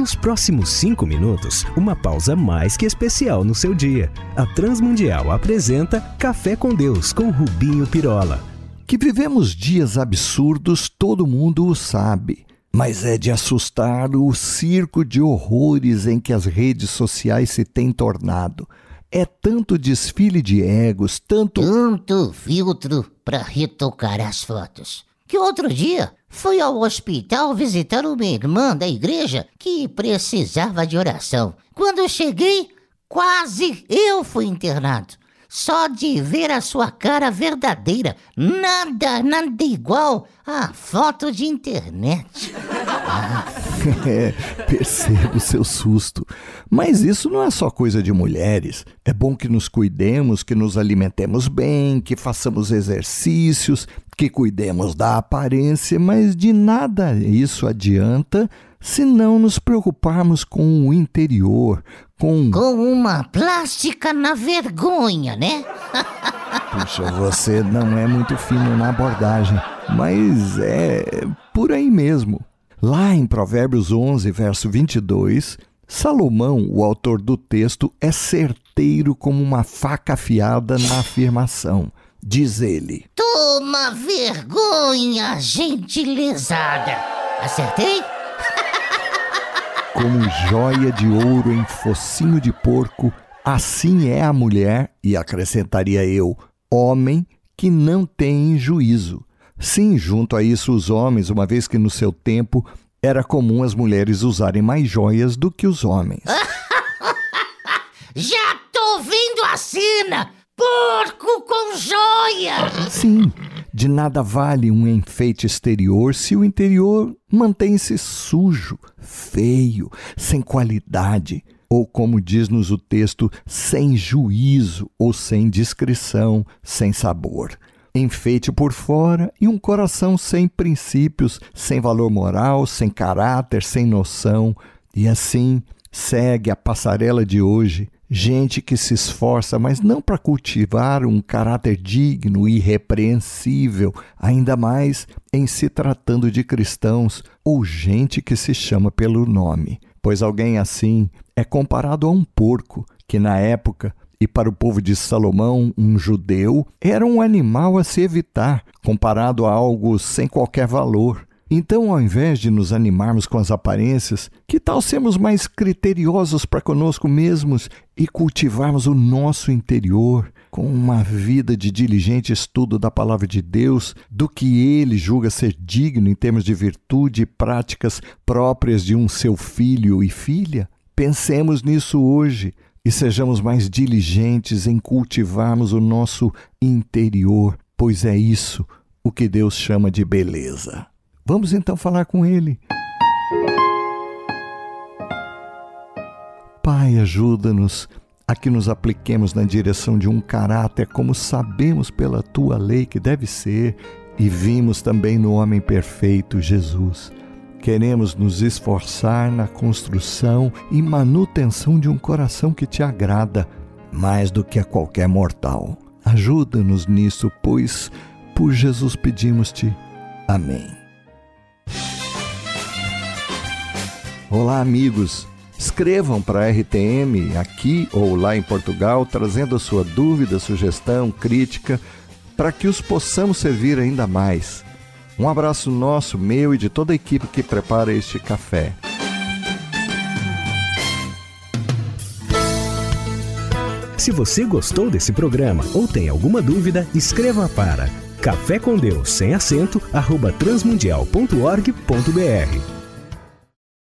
Nos próximos cinco minutos, uma pausa mais que especial no seu dia. A Transmundial apresenta Café com Deus com Rubinho Pirola. Que vivemos dias absurdos, todo mundo o sabe. Mas é de assustar o circo de horrores em que as redes sociais se têm tornado. É tanto desfile de egos, tanto. Tanto filtro para retocar as fotos. Que outro dia fui ao hospital visitar uma irmã da igreja que precisava de oração. Quando cheguei, quase eu fui internado. Só de ver a sua cara verdadeira, nada, nada igual a foto de internet. Ah. é, percebo o seu susto. Mas isso não é só coisa de mulheres. É bom que nos cuidemos, que nos alimentemos bem, que façamos exercícios, que cuidemos da aparência, mas de nada isso adianta se não nos preocuparmos com o interior, com. Com uma plástica na vergonha, né? Puxa, você não é muito fino na abordagem, mas é por aí mesmo. Lá em Provérbios 11, verso 22, Salomão, o autor do texto, é certeiro como uma faca afiada na afirmação. Diz ele: Toma vergonha, gentilezada. Acertei? Como joia de ouro em focinho de porco, assim é a mulher, e acrescentaria eu, homem que não tem juízo. Sim, junto a isso os homens, uma vez que no seu tempo era comum as mulheres usarem mais joias do que os homens. Já tô vendo a cena! Porco com joia! Sim, de nada vale um enfeite exterior se o interior mantém-se sujo, feio, sem qualidade, ou como diz-nos o texto, sem juízo ou sem discrição, sem sabor. Enfeite por fora e um coração sem princípios, sem valor moral, sem caráter, sem noção. E assim segue a passarela de hoje, gente que se esforça, mas não para cultivar um caráter digno e irrepreensível, ainda mais em se tratando de cristãos ou gente que se chama pelo nome. Pois alguém assim é comparado a um porco, que na época e para o povo de Salomão, um judeu, era um animal a se evitar, comparado a algo sem qualquer valor. Então, ao invés de nos animarmos com as aparências, que tal sermos mais criteriosos para conosco mesmos e cultivarmos o nosso interior com uma vida de diligente estudo da palavra de Deus, do que ele julga ser digno em termos de virtude e práticas próprias de um seu filho e filha? Pensemos nisso hoje e sejamos mais diligentes em cultivarmos o nosso interior, pois é isso o que Deus chama de beleza. Vamos então falar com Ele. Pai, ajuda-nos a que nos apliquemos na direção de um caráter como sabemos pela tua lei que deve ser e vimos também no homem perfeito, Jesus. Queremos nos esforçar na construção e manutenção de um coração que te agrada mais do que a qualquer mortal. Ajuda-nos nisso, pois por Jesus pedimos-te. Amém. Olá, amigos. Escrevam para a RTM aqui ou lá em Portugal, trazendo a sua dúvida, sugestão, crítica, para que os possamos servir ainda mais. Um abraço nosso, meu e de toda a equipe que prepara este café. Se você gostou desse programa ou tem alguma dúvida, escreva para café com Deus sem acento arroba transmundial.org.br